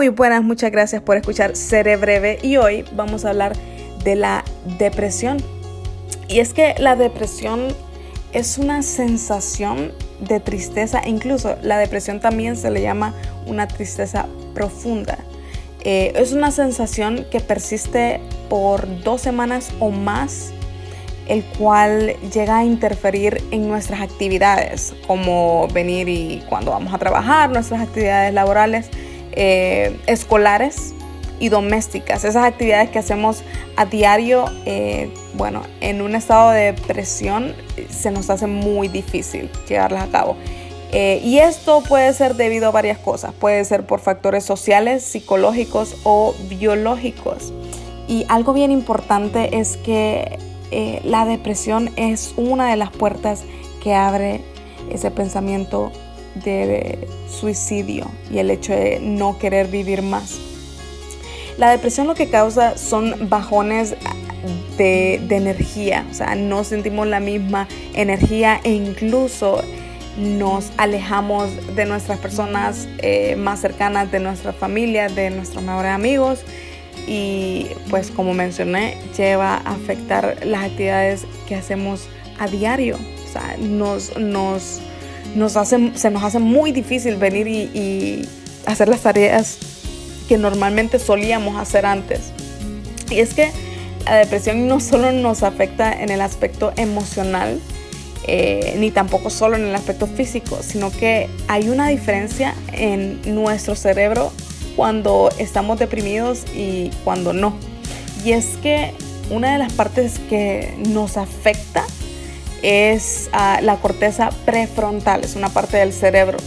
Muy buenas, muchas gracias por escuchar Seré Breve y hoy vamos a hablar de la depresión. Y es que la depresión es una sensación de tristeza, incluso la depresión también se le llama una tristeza profunda. Eh, es una sensación que persiste por dos semanas o más, el cual llega a interferir en nuestras actividades, como venir y cuando vamos a trabajar, nuestras actividades laborales, eh, escolares y domésticas, esas actividades que hacemos a diario, eh, bueno, en un estado de depresión se nos hace muy difícil llevarlas a cabo. Eh, y esto puede ser debido a varias cosas, puede ser por factores sociales, psicológicos o biológicos. Y algo bien importante es que la depresión es una de las puertas que abre ese pensamiento de suicidio y el hecho de no querer vivir más. La depresión lo que causa son bajones de, energía, o sea, no sentimos la misma energía e incluso nos alejamos de nuestras personas eh, más cercanas, de nuestra familia, de nuestros mejores amigos y pues como mencioné, lleva a afectar las actividades que hacemos a diario, o sea, nos, nos nos hace, se nos hace muy difícil venir y, hacer las tareas que normalmente solíamos hacer antes. Y es que la depresión no solo nos afecta en el aspecto emocional, eh, ni tampoco solo en el aspecto físico, sino que hay una diferencia en nuestro cerebro cuando estamos deprimidos y cuando no. Y es que una de las partes que nos afecta es ah, la corteza prefrontal, es una parte del cerebro.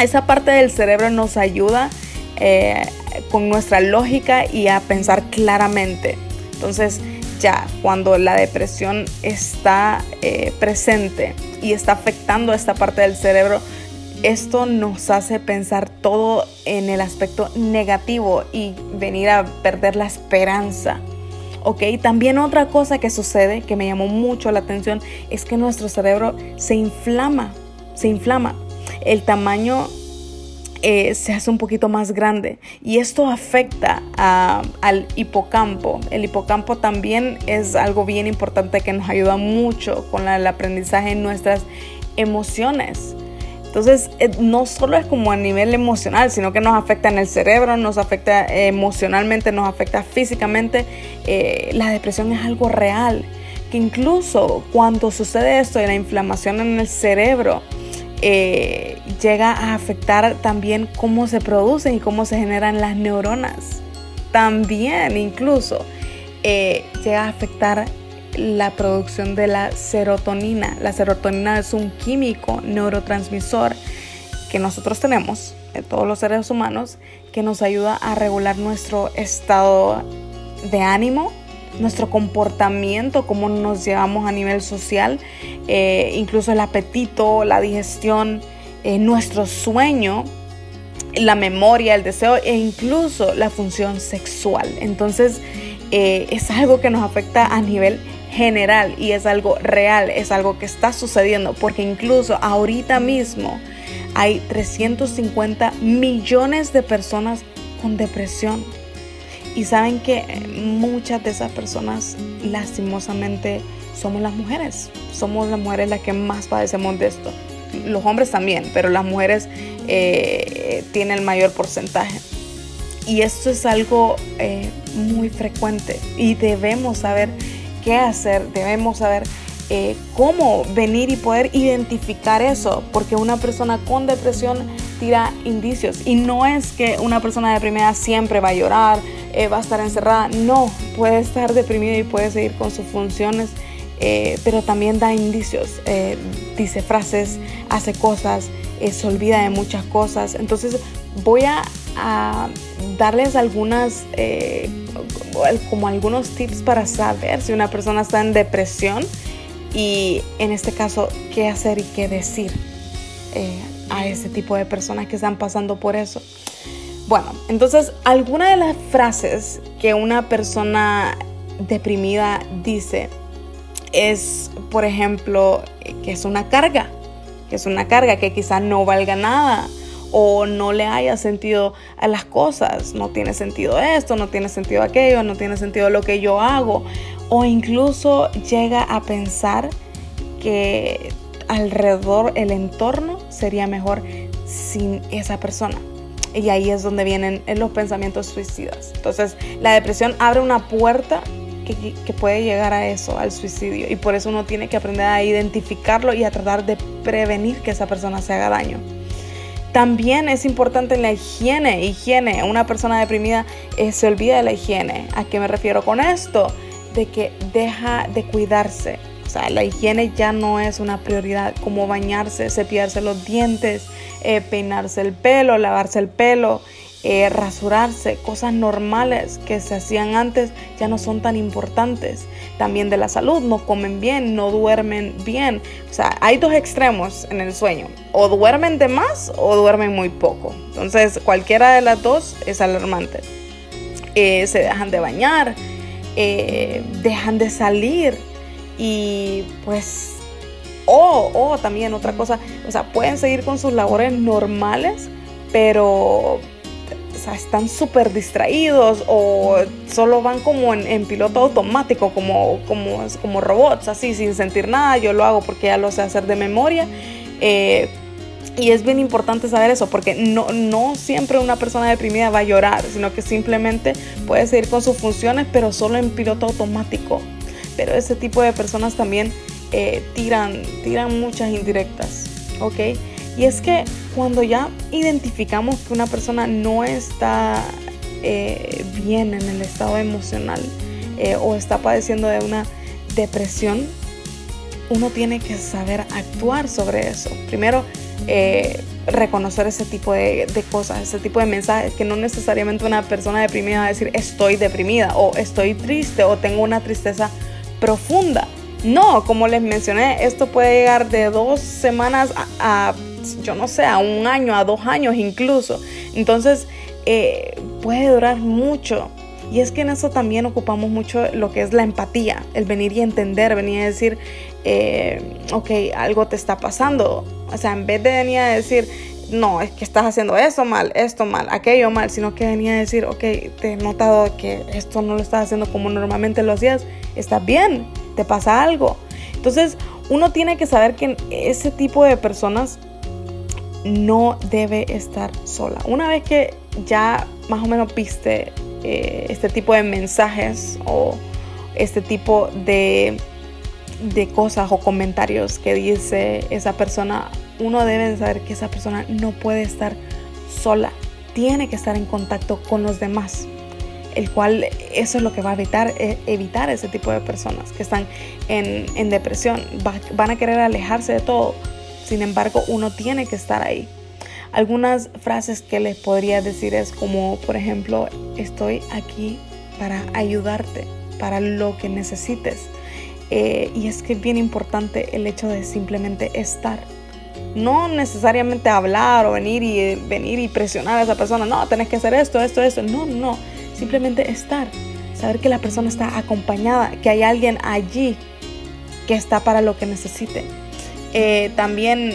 Esa parte del cerebro nos ayuda eh, con nuestra lógica y a pensar claramente. Entonces, ya cuando la depresión está eh, presente y está afectando esta parte del cerebro, esto nos hace pensar todo en el aspecto negativo y venir a perder la esperanza. ¿Ok? También otra cosa que sucede que me llamó mucho la atención es que nuestro cerebro se inflama, se inflama. El tamaño eh, se hace un poquito más grande y esto afecta al hipocampo. El hipocampo también es algo bien importante que nos ayuda mucho con el aprendizaje en nuestras emociones. Entonces, eh, no solo es como a nivel emocional, sino que nos afecta en el cerebro, nos afecta emocionalmente, nos afecta físicamente. Eh, la depresión es algo real, que incluso cuando sucede esto de la inflamación en el cerebro, eh, llega a afectar también cómo se producen y cómo se generan las neuronas. También incluso llega a afectar la producción de la serotonina. La serotonina es un químico neurotransmisor que nosotros tenemos, en todos los seres humanos, que nos ayuda a regular nuestro estado de ánimo, nuestro comportamiento, cómo nos llevamos a nivel social, eh, incluso el apetito, la digestión, eh, nuestro sueño, la memoria, el deseo e incluso la función sexual. Entonces, eh, es algo que nos afecta a nivel general y es algo real, es algo que está sucediendo, porque incluso ahorita mismo hay 350 millones de personas con depresión. Y saben que muchas de esas personas lastimosamente somos las mujeres. Somos las mujeres las que más padecemos de esto. Los hombres también, pero las mujeres eh, tienen el mayor porcentaje. Y esto es algo eh, muy frecuente y debemos saber qué hacer, debemos saber eh, cómo venir y poder identificar eso, porque una persona con depresión tira indicios y no es que una persona deprimida siempre va a llorar, eh, va a estar encerrada, no, puede estar deprimido y puede seguir con sus funciones. Eh, pero también da indicios, dice frases, hace cosas, se olvida de muchas cosas. Entonces voy a darles algunas como algunos tips para saber si una persona está en depresión y en este caso qué hacer y qué decir eh, a ese tipo de personas que están pasando por eso. Bueno, entonces alguna de las frases que una persona deprimida dice es, por ejemplo, que es una carga, que es una carga que quizás no valga nada o no le haya sentido a las cosas. No tiene sentido esto, no tiene sentido aquello, no tiene sentido lo que yo hago. O incluso llega a pensar que alrededor el entorno sería mejor sin esa persona. Y ahí es donde vienen los pensamientos suicidas. Entonces, la depresión abre una puerta que, que, puede llegar a eso, al suicidio. Y por eso uno tiene que aprender a identificarlo y a tratar de prevenir que esa persona se haga daño. También es importante la higiene, higiene. Una persona deprimida eh, se olvida de la higiene. ¿A qué me refiero con esto? De que deja de cuidarse. O sea, la higiene ya no es una prioridad, como bañarse, cepillarse los dientes, eh, peinarse el pelo, lavarse el pelo, eh, rasurarse, cosas normales que se hacían antes ya no son tan importantes. También de la salud, no comen bien, no duermen bien. O sea, hay dos extremos en el sueño. O duermen de más o duermen muy poco. Entonces, cualquiera de las dos es alarmante. Eh, se dejan de bañar, dejan de salir y pues o, o también otra cosa, o sea, pueden seguir con sus labores normales, pero están súper distraídos o solo van como en, piloto automático, como, como, como robots, así, sin sentir nada. Yo lo hago porque ya lo sé hacer de memoria. Eh, y es bien importante saber eso, porque no, no siempre una persona deprimida va a llorar, sino que simplemente puede seguir con sus funciones, pero solo en piloto automático. Pero ese tipo de personas también eh, tiran, tiran muchas indirectas, ¿ok? Y es que cuando ya identificamos que una persona no está eh, bien en el estado emocional eh, o está padeciendo de una depresión, uno tiene que saber actuar sobre eso. Primero, reconocer ese tipo de, cosas, ese tipo de mensajes, que no necesariamente una persona deprimida va a decir estoy deprimida o estoy triste o tengo una tristeza profunda. No, como les mencioné, esto puede llegar de dos semanas a, yo no sé, a un año, a dos años incluso. Entonces, eh, puede durar mucho. Y es que en eso también ocupamos mucho lo que es la empatía, el venir y entender, venir a decir, eh, ok, algo te está pasando. O sea, en vez de venir a decir, no, es que estás haciendo eso mal, esto mal, aquello mal, sino que venía a decir, ok, te he notado que esto no lo estás haciendo como normalmente lo hacías, estás bien, te pasa algo. Entonces, uno tiene que saber que ese tipo de personas no debe estar sola. Una vez que ya más o menos viste eh, este tipo de mensajes o este tipo de, de cosas o comentarios que dice esa persona, uno debe saber que esa persona no puede estar sola, tiene que estar en contacto con los demás el cual eso es lo que va a evitar, eh, evitar ese tipo de personas que están en, depresión. van a querer alejarse de todo. Sin embargo, uno tiene que estar ahí. Algunas frases que les podría decir es como, por ejemplo, estoy aquí para ayudarte, para lo que necesites. Eh, y es que es bien importante el hecho de simplemente estar. No necesariamente hablar o venir y, venir y presionar a esa persona. No, tenés que hacer esto, esto, esto. No, no Simplemente estar, saber que la persona está acompañada, que hay alguien allí que está para lo que necesite. Eh, también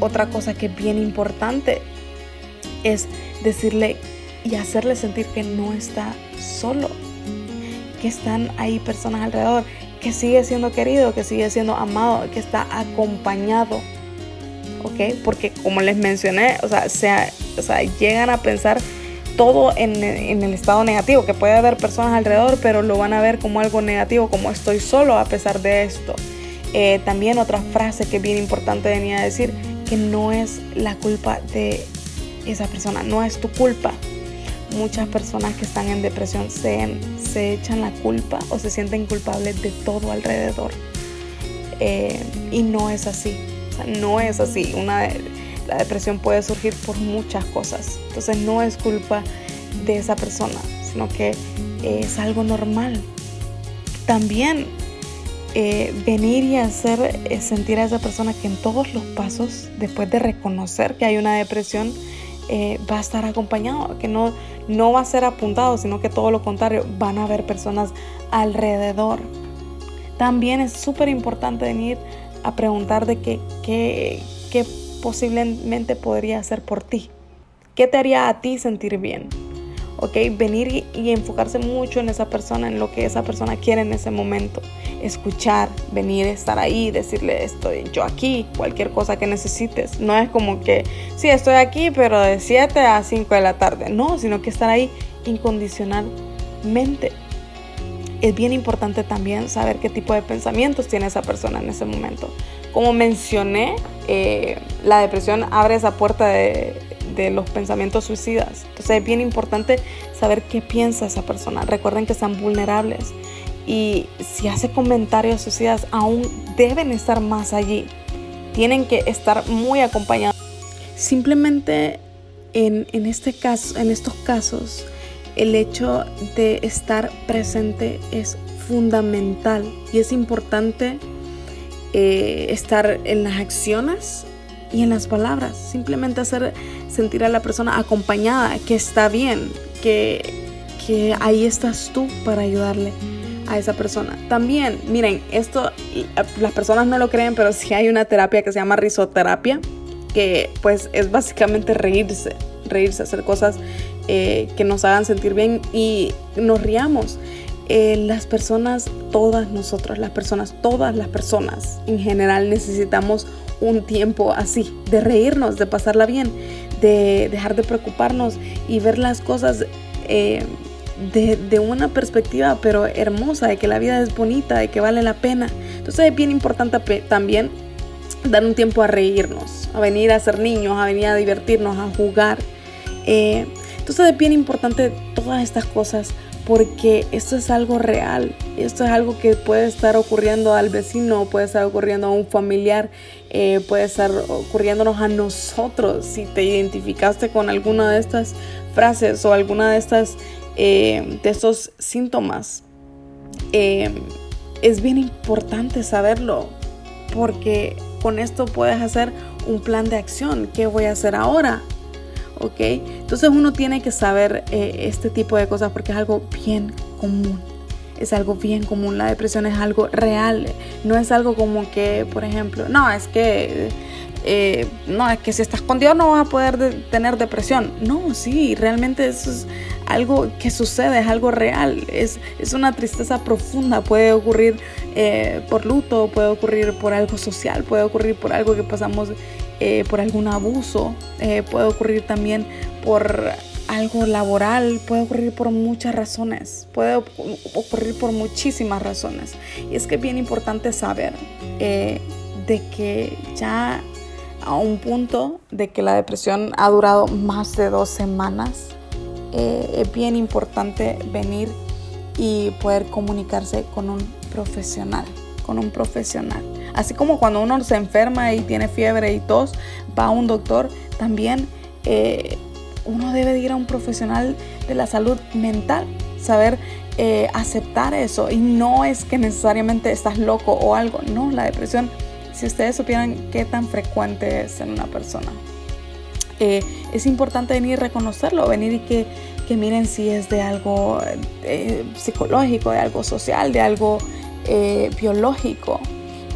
otra cosa que es bien importante es decirle y hacerle sentir que no está solo, que están ahí personas alrededor, que sigue siendo querido, que sigue siendo amado, que está acompañado. ¿Ok? Porque como les mencioné, o sea, o sea llegan a pensar todo en, el estado negativo, que puede haber personas alrededor, pero lo van a ver como algo negativo, como estoy solo a pesar de esto. Eh, también otra frase que es bien importante venía a decir, que no es la culpa de esa persona, no es tu culpa. Muchas personas que están en depresión se, se echan la culpa o se sienten culpables de todo alrededor. Eh, y no es así, no es así. Una la depresión puede surgir por muchas cosas. Entonces no es culpa de esa persona, sino que es algo normal. También eh, venir y hacer eh, sentir a esa persona que en todos los pasos, después de reconocer que hay una depresión, eh, va a estar acompañado, que no, no va a ser apuntado, sino que todo lo contrario, van a haber personas alrededor. También es súper importante venir a preguntar de qué, qué, qué posiblemente podría hacer por ti? ¿Qué te haría a ti sentir bien? ¿Ok? Venir y, enfocarse mucho en esa persona, en lo que esa persona quiere en ese momento. Escuchar, venir, estar ahí, decirle estoy yo aquí, cualquier cosa que necesites. No es como que, sí, estoy aquí, pero de 7 a 5 de la tarde. No, sino que estar ahí incondicionalmente. Es bien importante también saber qué tipo de pensamientos tiene esa persona en ese momento. Como mencioné, eh, la depresión abre esa puerta de, de los pensamientos suicidas. Entonces es bien importante saber qué piensa esa persona. Recuerden que están vulnerables y si hace comentarios suicidas aún deben estar más allí. Tienen que estar muy acompañados. Simplemente en, en, este caso, en estos casos, el hecho de estar presente es fundamental y es importante eh, estar en las acciones y en las palabras. Simplemente hacer sentir a la persona acompañada, que está bien, que, que ahí estás tú para ayudarle a esa persona. También, miren, esto las personas no lo creen, pero sí hay una terapia que se llama risoterapia, que pues es básicamente reírse, reírse, hacer cosas eh, que nos hagan sentir bien y nos riamos. Eh, las personas, todas nosotros, las personas, todas las personas en general necesitamos un tiempo así, de reírnos, de pasarla bien, de dejar de preocuparnos y ver las cosas eh, de, una perspectiva pero hermosa, de que la vida es bonita, de que vale la pena. Entonces es bien importante también dar un tiempo a reírnos, a venir a ser niños, a venir a divertirnos, a jugar. Eh, entonces es bien importante todas estas cosas porque esto es algo real, esto es algo que puede estar ocurriendo al vecino, puede estar ocurriendo a un familiar, eh, puede estar ocurriéndonos a nosotros. Si te identificaste con alguna de estas frases o alguna de estas eh, de estos síntomas, eh, es bien importante saberlo porque con esto puedes hacer un plan de acción. ¿Qué voy a hacer ahora? ¿Ok? Entonces uno tiene que saber eh, este tipo de cosas porque es algo bien común. Es algo bien común, la depresión es algo real, no es algo como que, por ejemplo, no, es que eh, no, es que si estás con Dios no vas a poder tener depresión. No, sí, realmente eso es algo que sucede, es algo real, es, es una tristeza profunda, puede ocurrir eh, por luto, puede ocurrir por algo social, puede ocurrir por algo que pasamos eh, por algún abuso, eh, puede ocurrir también por algo laboral, puede ocurrir por muchas razones, puede ocurrir por muchísimas razones. Y es que es bien importante saber eh, de que ya a un punto de que la depresión ha durado más de dos semanas, es bien importante venir y poder comunicarse con un profesional, con un profesional. Así como cuando uno se enferma y tiene fiebre y tos, va a un doctor, también eh, uno debe ir a un profesional de la salud mental, saber eh, aceptar eso. Y no es que necesariamente estás loco o algo, no, la depresión, si ustedes supieran qué tan frecuente es en una persona. Eh, es importante venir y reconocerlo, venir y que, que miren si es de algo psicológico, de algo social, de algo biológico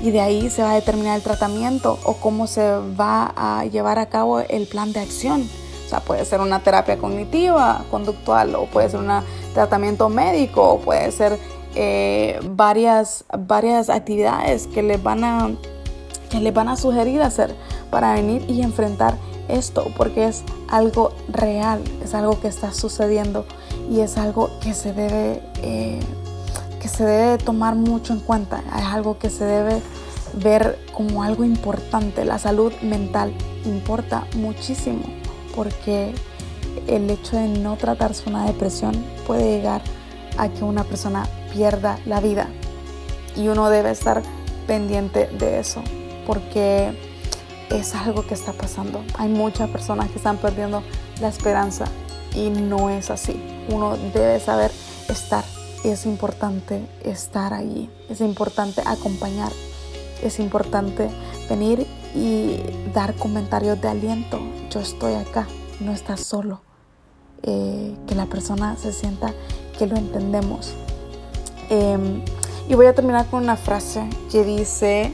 y de ahí se va a determinar el tratamiento o cómo se va a llevar a cabo el plan de acción. O sea, puede ser una terapia cognitiva, conductual, o puede ser un tratamiento médico, o puede ser eh, varias, varias actividades que les, van a, que les van a sugerir hacer para venir y enfrentar esto, porque es algo real, es algo que está sucediendo y es algo que se debe... Eh, que se debe tomar mucho en cuenta, es algo que se debe ver como algo importante. La salud mental importa muchísimo porque el hecho de no tratarse una depresión puede llegar a que una persona pierda la vida y uno debe estar pendiente de eso porque es algo que está pasando. Hay muchas personas que están perdiendo la esperanza y no es así. Uno debe saber estar es importante estar allí, es importante acompañar, es importante venir y dar comentarios de aliento. Yo estoy acá, no estás solo. Eh, que la persona se sienta que lo entendemos. Em, y voy a terminar con una frase que dice,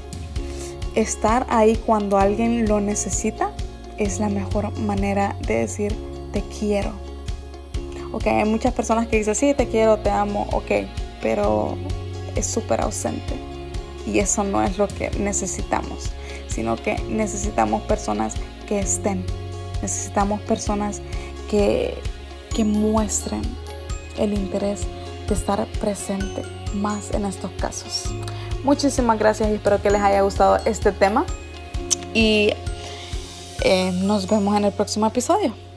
estar ahí cuando alguien lo necesita es la mejor manera de decir te quiero. Ok, hay muchas personas que dicen, sí, te quiero, te amo, ok, pero es súper ausente. Y eso no es lo que necesitamos, sino que necesitamos personas que estén, necesitamos personas que, que muestren el interés de estar presente más en estos casos. Muchísimas gracias y espero que les haya gustado este tema y eh, nos vemos en el próximo episodio.